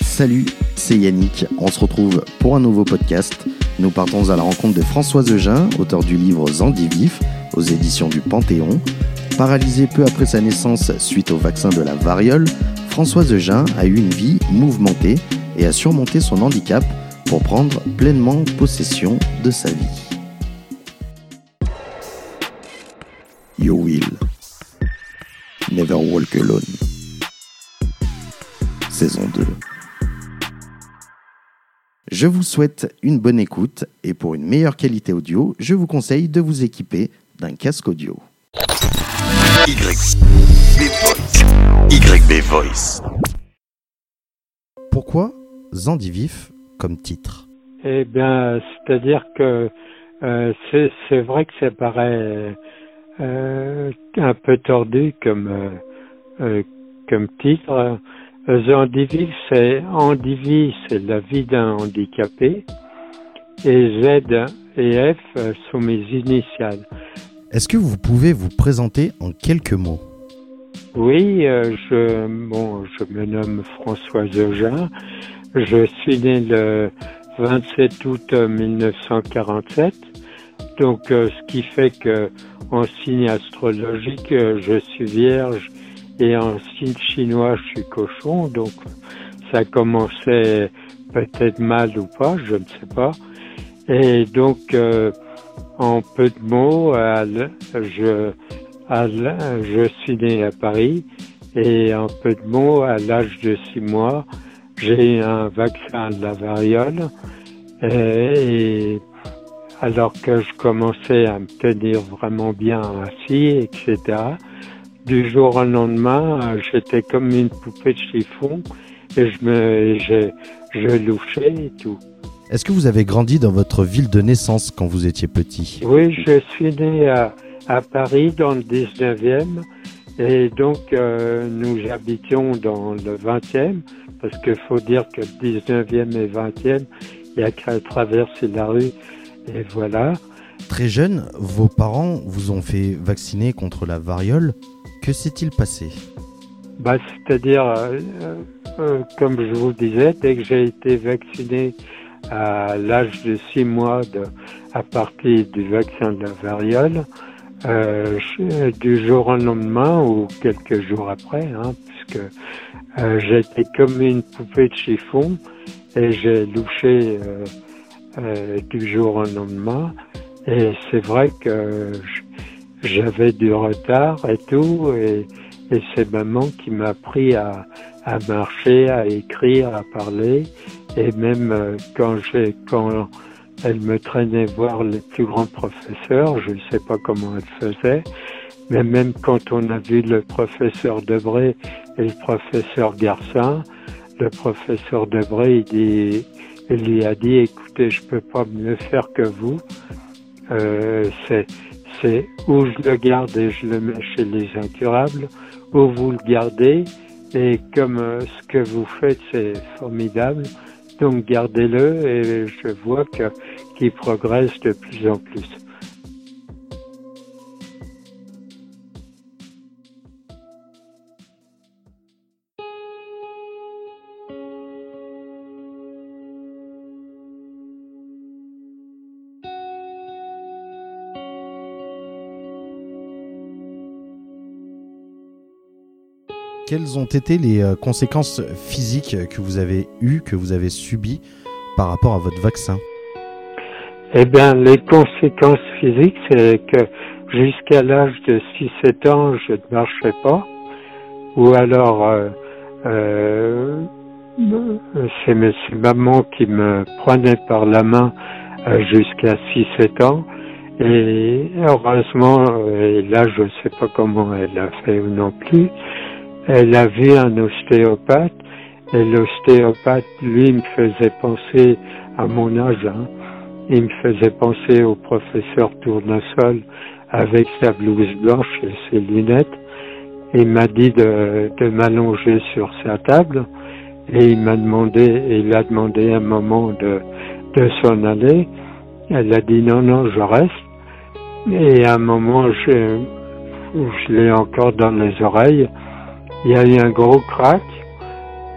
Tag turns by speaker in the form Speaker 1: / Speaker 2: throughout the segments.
Speaker 1: Salut, c'est Yannick. On se retrouve pour un nouveau podcast. Nous partons à la rencontre de Françoise Eugin, auteur du livre Zandivif aux éditions du Panthéon. Paralysée peu après sa naissance suite au vaccin de la variole, Françoise Eugin a eu une vie mouvementée et a surmonté son handicap pour prendre pleinement possession de sa vie. Never walk alone. Saison 2. Je vous souhaite une bonne écoute et pour une meilleure qualité audio, je vous conseille de vous équiper d'un casque audio. YB Voice. Pourquoi Zandivif comme titre?
Speaker 2: Eh bien, c'est-à-dire que euh, c'est vrai que ça paraît euh, un peu tordu comme, euh, euh comme titre. Zandivif, c'est c'est la vie d'un handicapé. Et Z et F sont mes initiales.
Speaker 1: Est-ce que vous pouvez vous présenter en quelques mots?
Speaker 2: Oui, euh, je, bon, je me nomme François Eugin. Je suis né le 27 août 1947. Donc, euh, ce qui fait que en signe astrologique, euh, je suis vierge et en signe chinois, je suis cochon. Donc, ça commençait peut-être mal ou pas, je ne sais pas. Et donc, en peu de mots, je, suis né à Paris et en peu de mots, à l'âge de six mois, j'ai un vaccin de la variole et, alors que je commençais à me tenir vraiment bien assis, etc. Du jour au lendemain, j'étais comme une poupée de chiffon et je me, je, je louchais et tout.
Speaker 1: Est-ce que vous avez grandi dans votre ville de naissance quand vous étiez petit?
Speaker 2: Oui, je suis né à, à, Paris dans le 19e et donc euh, nous habitions dans le 20e parce qu'il faut dire que le 19e et 20e, il n'y a qu'à traverser la rue et voilà.
Speaker 1: Très jeune, vos parents vous ont fait vacciner contre la variole. Que s'est-il passé?
Speaker 2: Bah, C'est-à-dire, euh, euh, comme je vous disais, dès que j'ai été vacciné à l'âge de six mois de, à partir du vaccin de la variole, euh, du jour au lendemain ou quelques jours après, hein, puisque euh, j'étais comme une poupée de chiffon et j'ai louché euh, euh, du jour au lendemain. Et c'est vrai que j'avais du retard et tout, et, c'est maman qui m'a appris à, marcher, à écrire, à parler. Et même euh, quand quand elle me traînait voir les plus grands professeurs, je ne sais pas comment elle faisait, mais même quand on a vu le professeur Debré et le professeur Garcin, le professeur Debré, il, dit, il lui a dit, écoutez, je peux pas mieux faire que vous. Euh, c'est, c'est où je le garde et je le mets chez les incurables, où vous le gardez, et comme euh, ce que vous faites, c'est formidable, donc gardez-le et je vois qu'il progresse de plus en plus.
Speaker 1: Quelles ont été les euh, conséquences physiques que vous avez eues, que vous avez subies par rapport à votre vaccin
Speaker 2: Eh bien, les conséquences physiques, c'est que jusqu'à l'âge de 6-7 ans, je ne marchais pas. Ou alors, euh, euh, c'est maman qui me prenait par la main jusqu'à 6-7 ans. Et heureusement, et là je ne sais pas comment elle a fait ou non plus, elle a vu un ostéopathe et l'ostéopathe, lui, me faisait penser à mon âge. Hein. Il me faisait penser au professeur Tournesol avec sa blouse blanche et ses lunettes. Il m'a dit de, de m'allonger sur sa table et il m'a demandé, il a demandé un moment de, de s'en aller. Elle a dit non, non, je reste. Et à un moment, je, je l'ai encore dans les oreilles. Il y a eu un gros crack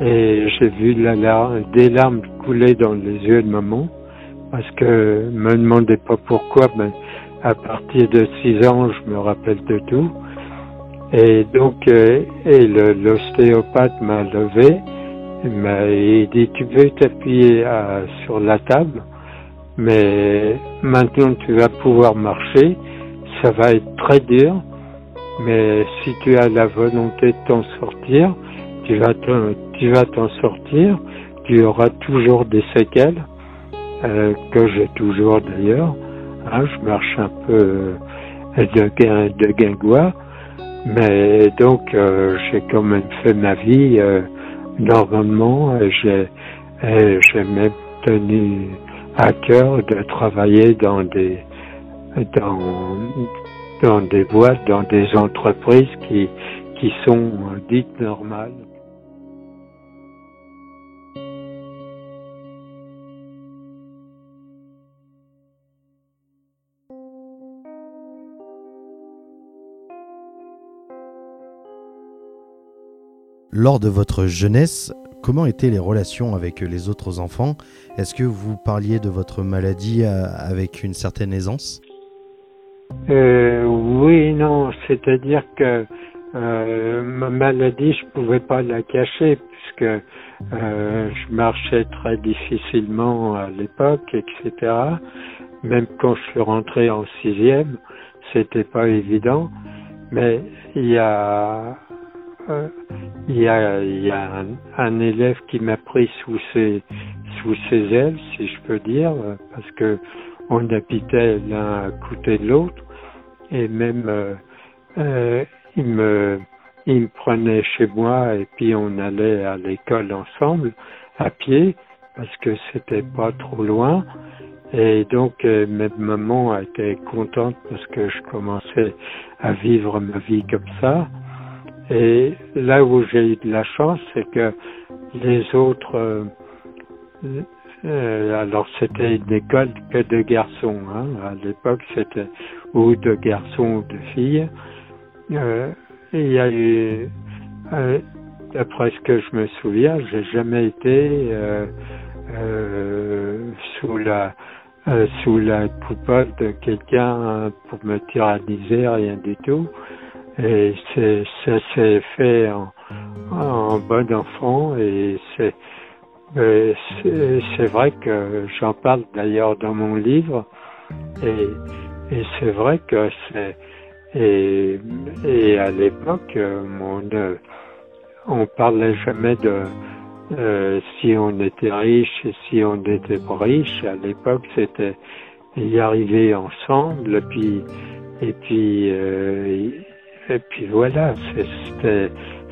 Speaker 2: et j'ai vu des larmes couler dans les yeux de maman parce que me demandez pas pourquoi, mais à partir de 6 ans, je me rappelle de tout. Et donc, euh, l'ostéopathe m'a levé, il m'a dit tu veux t'appuyer sur la table, mais maintenant tu vas pouvoir marcher, ça va être très dur, mais si tu as la volonté de t'en sortir, tu vas tu vas t'en sortir, tu auras toujours des séquelles, euh, que j'ai toujours d'ailleurs. Hein, je marche un peu euh, de, guingois, mais donc euh, j'ai quand même fait ma vie normalement. J'ai j'ai même tenu à cœur de travailler dans des dans dans des boîtes, dans des entreprises qui sont dites normales.
Speaker 1: Lors de votre jeunesse, comment étaient les relations avec les autres enfants? Est-ce que vous parliez de votre maladie euh, avec une certaine aisance?
Speaker 2: Euh, Oui, non, c'est-à-dire que euh, ma maladie, je pouvais pas la cacher puisque je marchais très difficilement à l'époque, etc. Même quand je suis rentré en sixième, c'était pas évident. Mais il y a euh, il y a, a un, élève qui m'a pris sous ses, sous ses ailes, si je peux dire, parce que on habitait l'un à côté de l'autre, et même euh, euh, il me prenait chez moi et puis on allait à l'école ensemble à pied parce que c'était pas trop loin. Et donc même maman était contente parce que je commençais à vivre ma vie comme ça. Et là où j'ai eu de la chance, c'est que les autres, euh, alors c'était une école que de garçons. Hein, à l'époque, c'était ou de garçons ou de filles. Euh, il y a eu, euh, d'après ce que je me souviens, j'ai jamais été sous la sous la coupole de quelqu'un pour me tyranniser, rien du tout. Et ça s'est fait en, en, bon enfant et c'est c'est vrai que j'en parle d'ailleurs dans mon livre et, et c'est vrai que c'est et, et à l'époque on on parlait jamais de euh, si on était riche et si on était pas riche à l'époque c'était y arriver ensemble puis et puis euh, et puis voilà, c'était,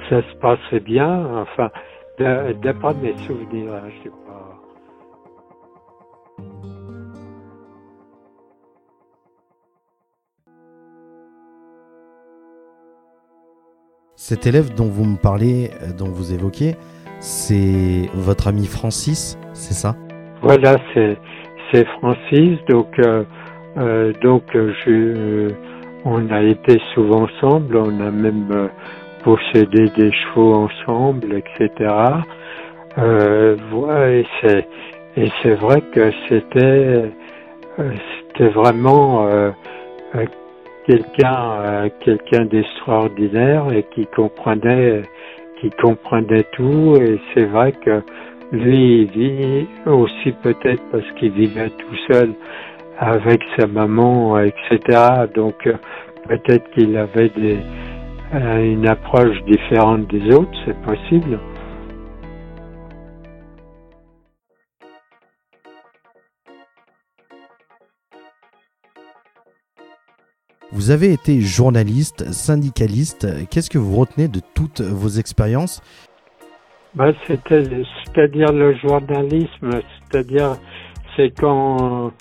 Speaker 2: ça se passait bien. Enfin, d'après mes souvenirs, hein, je sais pas.
Speaker 1: Cet élève dont vous me parlez, euh, dont vous évoquez, c'est votre ami Francis, c'est ça?
Speaker 2: Voilà, c'est Francis. Donc euh, euh, donc je on a été souvent ensemble, on a même euh, possédé des chevaux ensemble, etc. Euh, et c'est vrai que c'était euh, c'était vraiment euh, quelqu'un quelqu'un d'extraordinaire et qui comprenait qui comprenait tout et c'est vrai que lui il vit aussi peut-être parce qu'il vivait tout seul avec sa maman, etc. Donc euh, peut-être qu'il avait des, euh, une approche différente des autres, c'est possible.
Speaker 1: Vous avez été journaliste, syndicaliste. Qu'est-ce que vous retenez de toutes vos expériences?
Speaker 2: Bah, C'est-à-dire le journalisme, c'est-à-dire c'est quand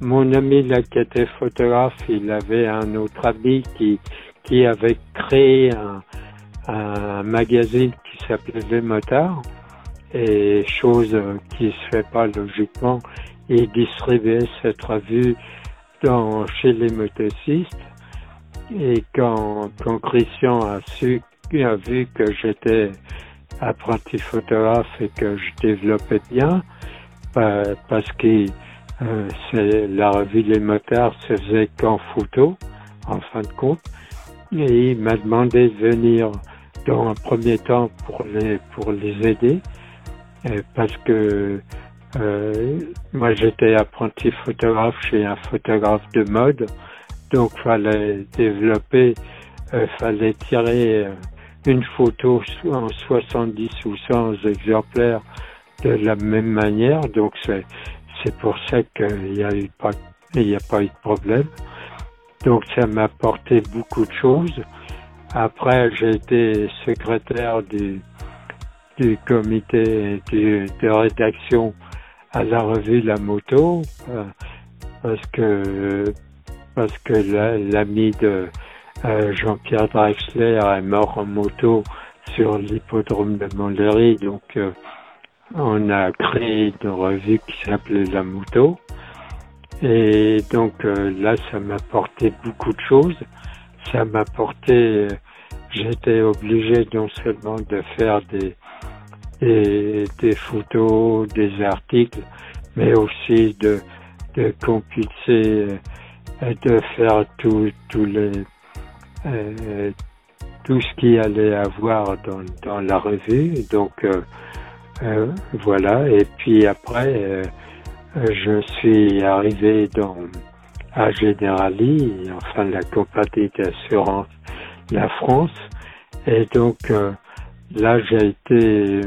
Speaker 2: mon ami là qui était photographe, il avait un autre ami qui, qui avait créé un, magazine qui s'appelait Les Motards. Et chose qui se fait pas logiquement, il distribuait cette revue dans, chez les motocistes. Et quand, quand Christian a su vu que j'étais apprenti photographe et que je développais bien, parce que euh, la revue Les Motards se faisait qu'en photo, en fin de compte, et il m'a demandé de venir dans un premier temps pour les pour les aider, euh, parce que euh, moi j'étais apprenti photographe chez un photographe de mode, donc fallait développer, euh, fallait tirer une photo en 70 ou 100 exemplaires de la même manière. Donc c'est c'est pour ça qu'il n'y a eu pas il n'y a pas eu de problème. Donc ça m'a apporté beaucoup de choses. Après j'ai été secrétaire du du comité de rédaction à la revue La Moto euh, parce que parce que l'ami de euh, Jean-Pierre Drexler est mort en moto sur l'hippodrome de Montlhéry, donc euh, on a créé une revue qui s'appelait La Moto. Et donc euh, là, ça m'a apporté beaucoup de choses. Ça m'a apporté, j'étais obligé non seulement de faire des, des, photos, des articles, mais aussi de, de compulser, de faire tous les euh, tout ce qui allait avoir dans, dans la revue. Donc euh, euh, voilà. Et puis après, je suis arrivé dans à Generali, enfin la compagnie d'assurance La France. Et donc là, j'ai été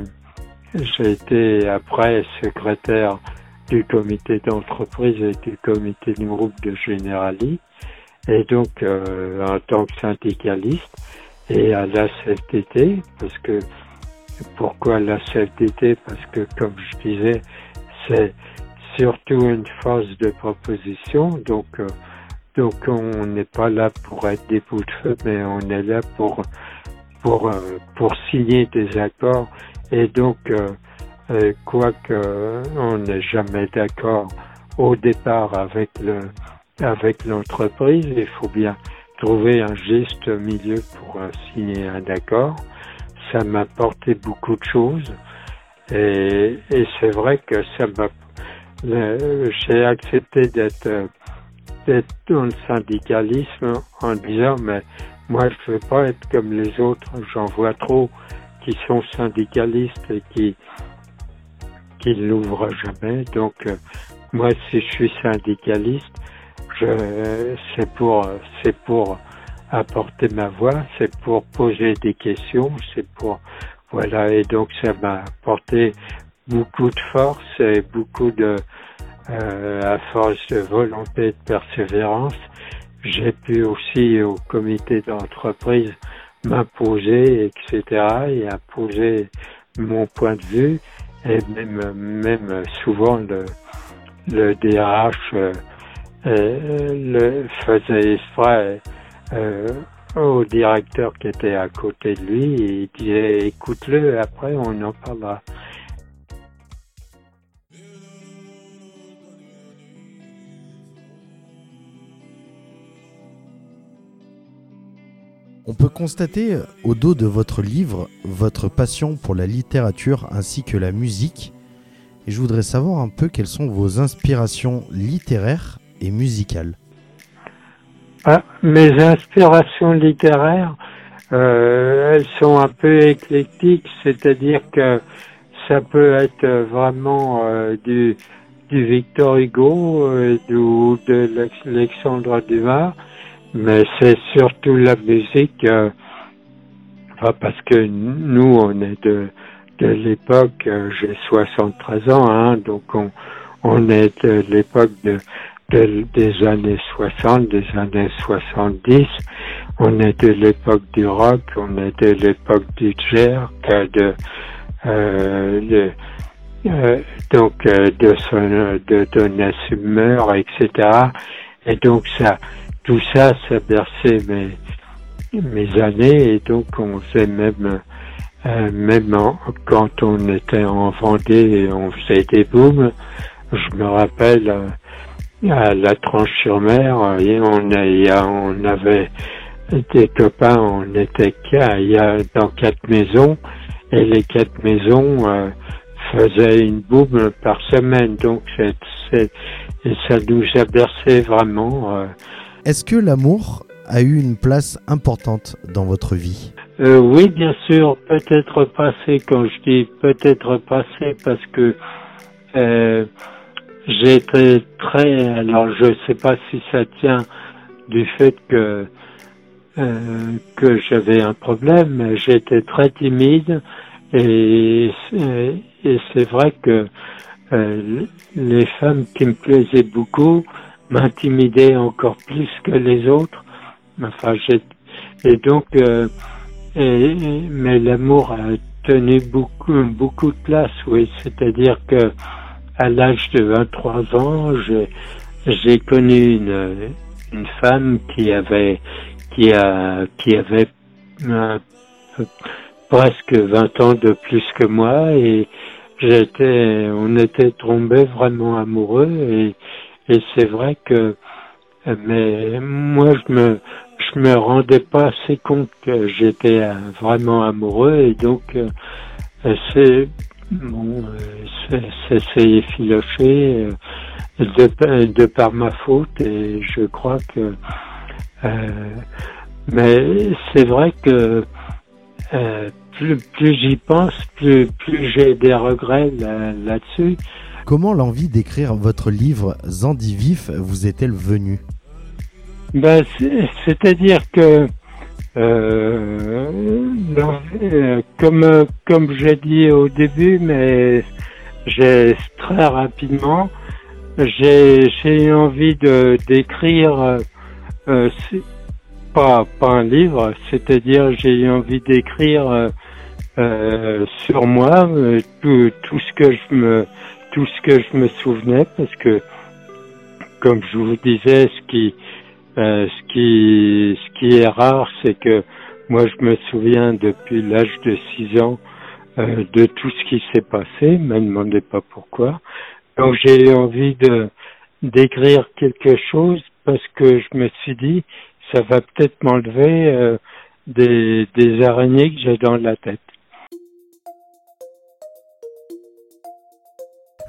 Speaker 2: j'ai été après secrétaire du comité d'entreprise et du comité de groupe de Generali et donc euh, en tant que syndicaliste et à la CFDT, parce que pourquoi la CFDT Parce que comme je disais, c'est surtout une phase de proposition, donc euh, donc on n'est pas là pour être des bouts de feu, mais on est là pour pour euh, pour signer des accords et donc quoique on n'est jamais d'accord au départ avec le avec l'entreprise. Il faut bien trouver un juste milieu pour signer un accord. Ça m'a apporté beaucoup de choses et c'est vrai que ça m'a j'ai accepté d'être dans le syndicalisme en disant mais moi je veux pas être comme les autres. J'en vois trop qui sont syndicalistes et qui qui l'ouvrent jamais. Donc moi si je suis syndicaliste c'est pour, c'est pour apporter ma voix, c'est pour poser des questions, c'est pour, voilà, et donc ça m'a apporté beaucoup de force et beaucoup de, euh, à force de volonté, de persévérance. J'ai pu aussi au comité d'entreprise m'imposer, etc., et imposer mon point de vue, et même, même souvent le, le DRH euh, euh, le faisait exprès euh, au directeur qui était à côté de lui et il disait écoute-le, après on en parlera.
Speaker 1: On peut constater au dos de votre livre votre passion pour la littérature ainsi que la musique. Je voudrais savoir un peu quelles sont vos inspirations littéraires et musicale
Speaker 2: ah, Mes inspirations littéraires, euh, elles sont un peu éclectiques, c'est-à-dire que ça peut être vraiment euh, du, du Victor Hugo euh, ou de Alexandre Dumas, mais c'est surtout la musique, euh, parce que nous, on est de, de l'époque, euh, j'ai 73 ans, hein, donc on, on est de l'époque de des années 60, des années 70. On est de l'époque du rock, on est de l'époque du jerk, de, euh, euh, donc euh, de son, de Summer, etc. Et donc ça, tout ça, ça berçait mes années et donc on faisait même euh, même quand on était en Vendée et on faisait des booms, je me rappelle à la tranche sur mer, on, avait des copains, on était dans quatre maisons et les quatre maisons euh, faisaient une boum par semaine, donc ça nous a bercé vraiment. Euh.
Speaker 1: Est-ce que l'amour a eu une place importante dans votre vie?
Speaker 2: Euh, Oui, bien sûr, peut-être passé. Quand je dis peut-être passé, parce que euh, j'ai été très. Alors, je ne sais pas si ça tient du fait que euh, j'avais un problème. J'étais très timide et, et c'est vrai que euh, les femmes qui me plaisaient beaucoup m'intimidaient encore plus que les autres. Enfin, et donc, euh, mais l'amour a tenu beaucoup beaucoup de place, oui. C'est-à-dire que à l'âge de 23 ans, j'ai connu une, une femme qui avait qui a qui avait euh, presque 20 ans de plus que moi et j'étais on était tombés vraiment amoureux et et c'est vrai que mais moi je me je me rendais pas assez compte que j'étais vraiment amoureux et donc euh, c'est bon c'est effiloché euh, de, de par ma faute et je crois que euh, mais c'est vrai que euh, plus, plus j'y pense, plus, plus j'ai des regrets là-dessus.
Speaker 1: Comment l'envie d'écrire votre livre Zandivif vous est-elle venue?
Speaker 2: Ben, C'est-à-dire que, euh, comme, comme j'ai dit au début, mais j'ai très rapidement, j'ai eu envie de d'écrire euh, pas, pas un livre, c'est-à-dire j'ai eu envie d'écrire euh, euh, sur moi tout, tout ce que je me tout ce que je me souvenais parce que comme je vous disais ce qui ce qui ce qui est rare c'est que moi je me souviens depuis l'âge de 6 ans de tout ce qui s'est passé, me demandez pas pourquoi. Donc j'ai eu envie de d'écrire quelque chose parce que je me suis dit, ça va peut-être m'enlever euh, des, des araignées que j'ai dans la tête.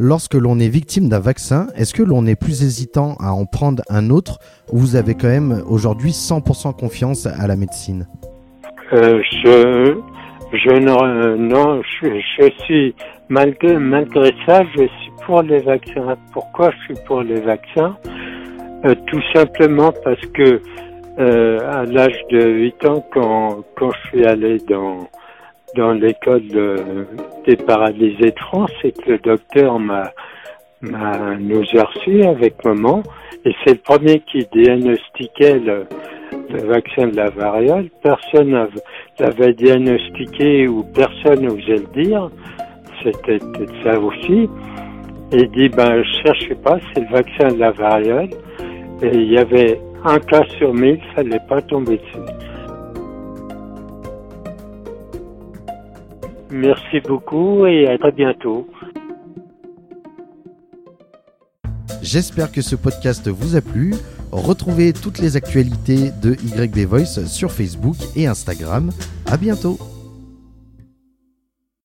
Speaker 1: Lorsque l'on est victime d'un vaccin, est-ce que l'on est plus hésitant à en prendre un autre ou vous avez quand même aujourd'hui 100% confiance à la médecine
Speaker 2: euh, Je, suis malgré malgré ça, je suis pour les vaccins. Pourquoi je suis pour les vaccins euh, tout simplement parce que euh, à l'âge de 8 ans, quand, quand je suis allé dans, dans l'école des paralysés de France et que le docteur m'a, m'a nous a reçus avec maman, et c'est le premier qui diagnostiquait le, le vaccin de la variole. Personne l'avait diagnostiqué ou personne n'osait le dire. C'était ça aussi. Et il dit, ben, cherchez pas, c'est le vaccin de la variole. Et il y avait un cas sur mille, ça fallait pas tomber dessus. Merci beaucoup et à très bientôt.
Speaker 1: J'espère que ce podcast vous a plu. Retrouvez toutes les actualités de YB Voice sur Facebook et Instagram. À bientôt.